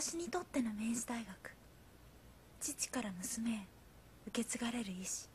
私にとっての明治大学。父から娘へ受け継がれる意志。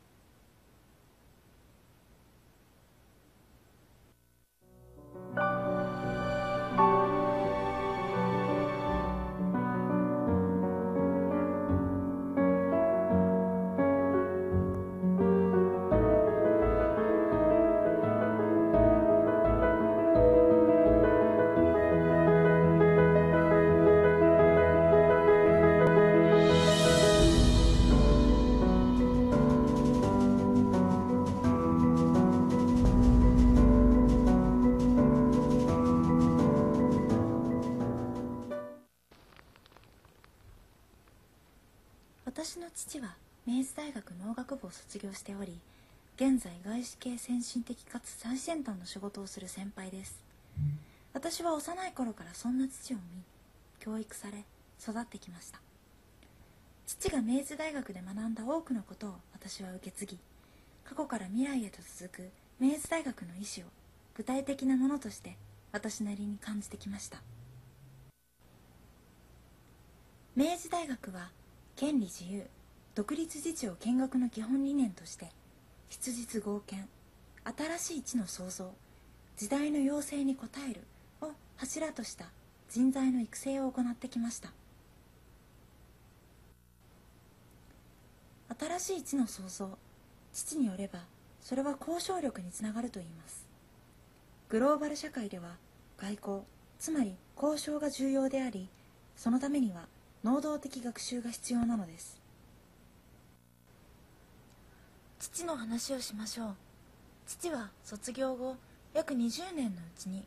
部を卒業しており現在外資系先進的かつ最先端の仕事をする先輩です。私は幼い頃からそんな父を見教育され育ってきました。父が明治大学で学んだ多くのことを私は受け継ぎ過去から未来へと続く明治大学の意思を具体的なものとして私なりに感じてきました。明治大学は権利自由独立自治を見学の基本理念として質実合憲新しい地の創造時代の要請に応えるを柱とした人材の育成を行ってきました。新しい地の創造父によればそれは交渉力につながると言います。グローバル社会では外交つまり交渉が重要でありそのためには能動的学習が必要なのです。父の話をしましょう。父は卒業後約20年のうちに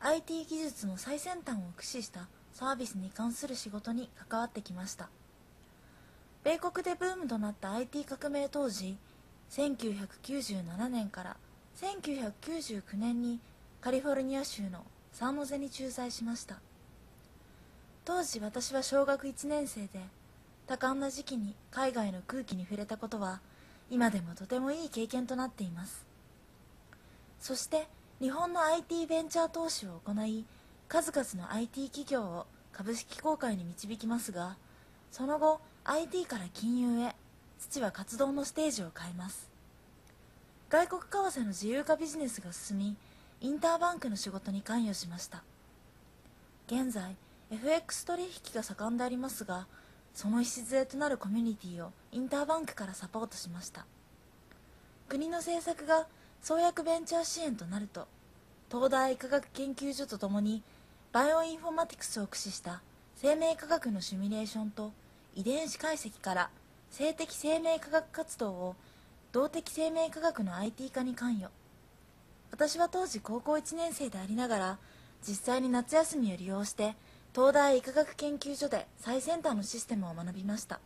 IT 技術の最先端を駆使したサービスに関する仕事に関わってきました。米国でブームとなった IT 革命当時1997年から1999年にカリフォルニア州のサンノゼに駐在しました。当時私は小学1年生で多感な時期に海外の空気に触れたことは今でもとてもいい経験となっています。そして日本の IT ベンチャー投資を行い数々の IT 企業を株式公開に導きますがその後 IT から金融へ父は活動のステージを変えます。外国為替の自由化ビジネスが進みインターバンクの仕事に関与しました。現在 FX 取引が盛んでありますがその礎となるコミュニティをインターバンクからサポートしました。国の政策が創薬ベンチャー支援となると東大医科学研究所とともにバイオインフォマティクスを駆使した生命科学のシミュレーションと遺伝子解析から性的生命科学活動を動的生命科学の IT 化に関与。私は当時高校1年生でありながら実際に夏休みを利用して東大医科学研究所で最先端のシステムを学びました。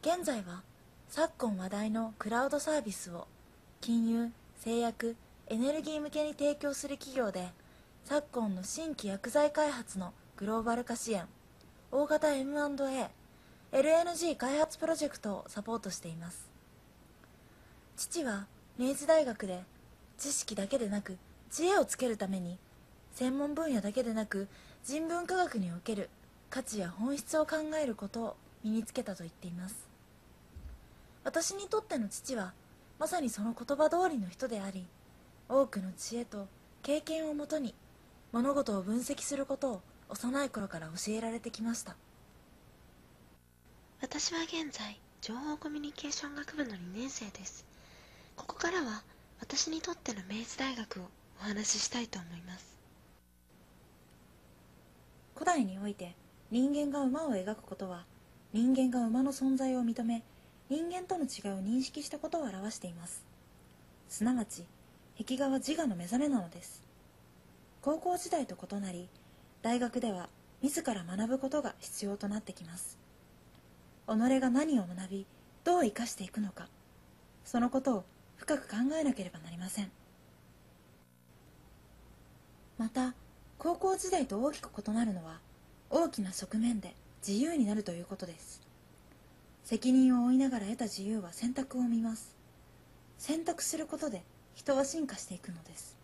現在は昨今話題のクラウドサービスを金融製薬エネルギー向けに提供する企業で昨今の新規薬剤開発のグローバル化支援大型 M&A LNG 開発プロジェクトをサポートしています。父は明治大学で知識だけでなく知恵をつけるために専門分野だけでなく人文科学における価値や本質を考えることを身につけたと言っています。私にとっての父はまさにその言葉通りの人であり多くの知恵と経験をもとに物事を分析することを幼い頃から教えられてきました。私は現在情報コミュニケーション学部の2年生です。ここからは私にとっての明治大学をお話ししたいと思います。古代において人間が馬を描くことは人間が馬の存在を認め人間との違いを認識したことを表しています。すなわち壁画は自我の目覚めなのです。高校時代と異なり大学では自ら学ぶことが必要となってきます。己が何を学びどう生かしていくのかそのことを深く考えなければなりません。また高校時代と大きく異なるのは大きな側面で自由になるということです。責任を負いながら得た自由は選択を生みます。選択することで人は進化していくのです。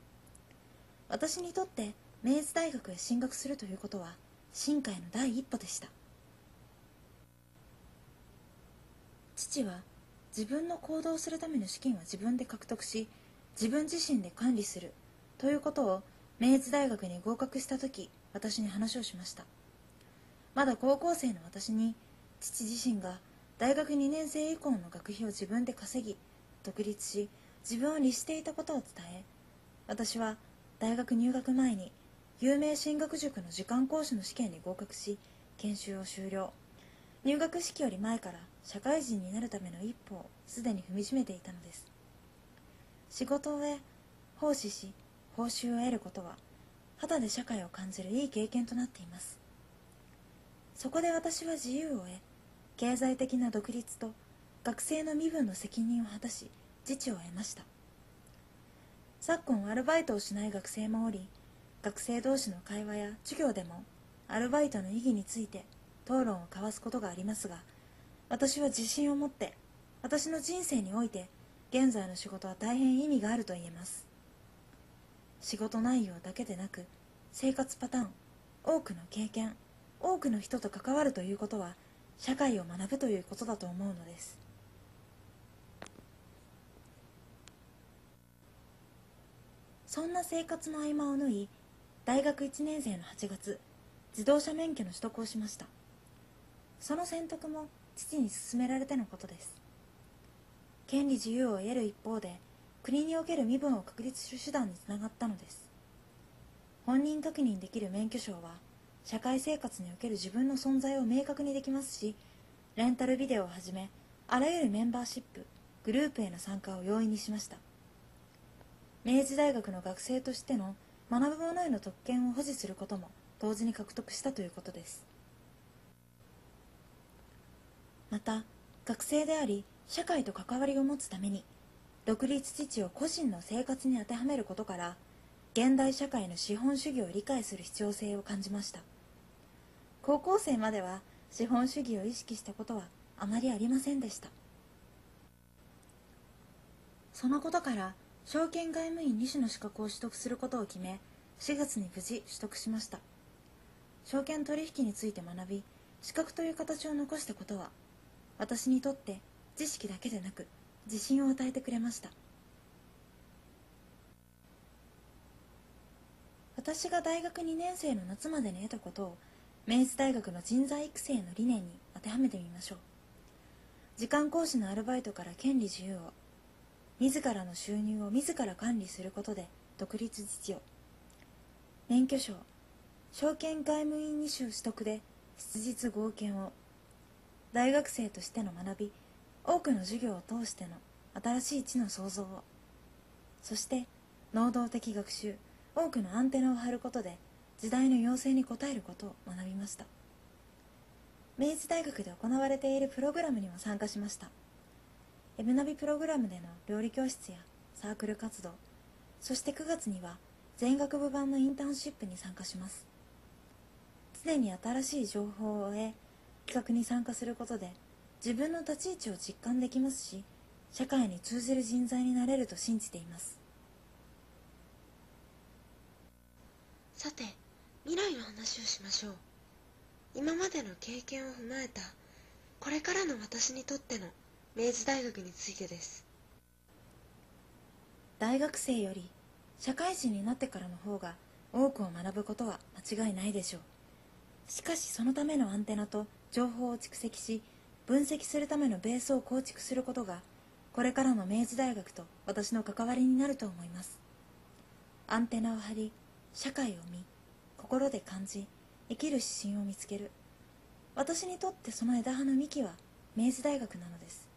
私にとって明治大学へ進学するということは進化への第一歩でした。父は自分の行動するための資金は自分で獲得し自分自身で管理するということを明治大学に合格した時私に話をしました。まだ高校生の私に父自身が大学2年生以降の学費を自分で稼ぎ独立し自分を律していたことを伝え私は大学入学前に有名進学塾の時間講師の試験に合格し研修を終了。入学式より前から社会人になるための一歩をすでに踏みしめていたのです。仕事を終え奉仕し報酬を得ることは肌で社会を感じるいい経験となっています。そこで私は自由を得経済的な独立と学生の身分の責任を果たし自治を得ました。昨今アルバイトをしない学生もおり学生同士の会話や授業でもアルバイトの意義について討論を交わすことがありますが私は自信を持って私の人生において現在の仕事は大変意味があると言えます。仕事内容だけでなく生活パターン多くの経験多くの人と関わるということは社会を学ぶということだと思うのです。そんな生活の合間を縫い大学1年生の8月自動車免許の取得をしました。その選択も父に勧められてのことです。権利自由を得る一方で国における身分を確立する手段につながったのです。本人確認できる免許証は社会生活における自分の存在を明確にできますしレンタルビデオをはじめあらゆるメンバーシップグループへの参加を容易にしました。明治大学の学生としての学ぶ者への特権を保持することも同時に獲得したということです。また学生であり社会と関わりを持つために独立父を個人の生活に当てはめることから現代社会の資本主義を理解する必要性を感じました。高校生までは資本主義を意識したことはあまりありませんでした。そのことから証券外務員2種の資格を取得することを決め4月に無事取得しました。証券取引について学び資格という形を残したことは私にとって知識だけでなく自信を与えてくれました。私が大学2年生の夏までに得たことを明治大学の人材育成の理念に当てはめてみましょう。時間講師のアルバイトから権利自由を自らの収入を自ら管理することで独立自治を免許証証券外務員2種取得で質実合憲を。大学生としての学び多くの授業を通しての新しい知の創造を。そして能動的学習多くのアンテナを張ることで時代の要請に応えることを学びました。明治大学で行われているプログラムにも参加しました。エブナビプログラムでの料理教室やサークル活動そして9月には全学部版のインターンシップに参加します。常に新しい情報を得企画に参加することで自分の立ち位置を実感できますし社会に通じる人材になれると信じています。さて未来の話をしましょう。今までの経験を踏まえたこれからの私にとっての明治大学についてです。大学生より社会人になってからの方が多くを学ぶことは間違いないでしょう。しかしそのためのアンテナと情報を蓄積し分析するためのベースを構築することがこれからの明治大学と私の関わりになると思います。アンテナを張り社会を見心で感じ生きる指針を見つける。私にとってその枝葉の幹は明治大学なのです。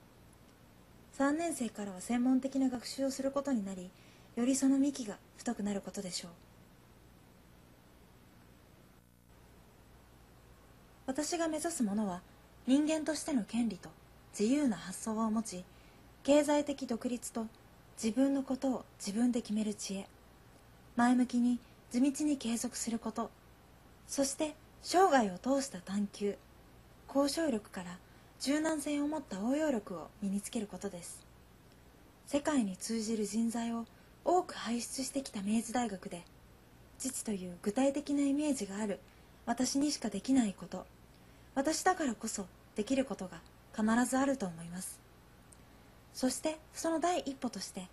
3年生からは専門的な学習をすることになりよりその幹が太くなることでしょう。私が目指すものは人間としての権利と自由な発想を持ち経済的独立と自分のことを自分で決める知恵。前向きに地道に継続すること。そして生涯を通した探求。交渉力から柔軟性を持った応用力を身につけることです。世界に通じる人材を多く輩出してきた明治大学で父という具体的なイメージがある私にしかできないこと。私だからこそできることが必ずあると思います。そしてその第一歩として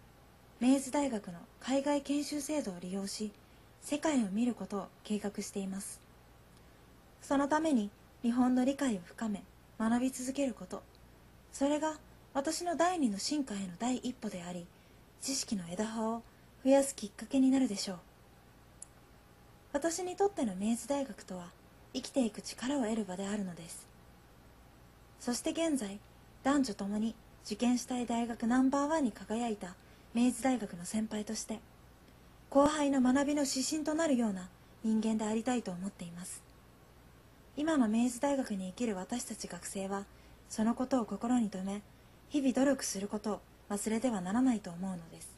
明治大学の海外研修制度を利用し世界を見ることを計画しています。そのために日本の理解を深め学び続けること。それが私の第二の進化への第一歩であり知識の枝葉を増やすきっかけになるでしょう。私にとっての明治大学とは生きていく力を得る場であるのです。そして現在男女ともに受験したい大学ナンバーワンに輝いた明治大学の先輩として後輩の学びの指針となるような人間でありたいと思っています。今の明治大学に生きる私たち学生はそのことを心に留め日々努力することを忘れてはならないと思うのです。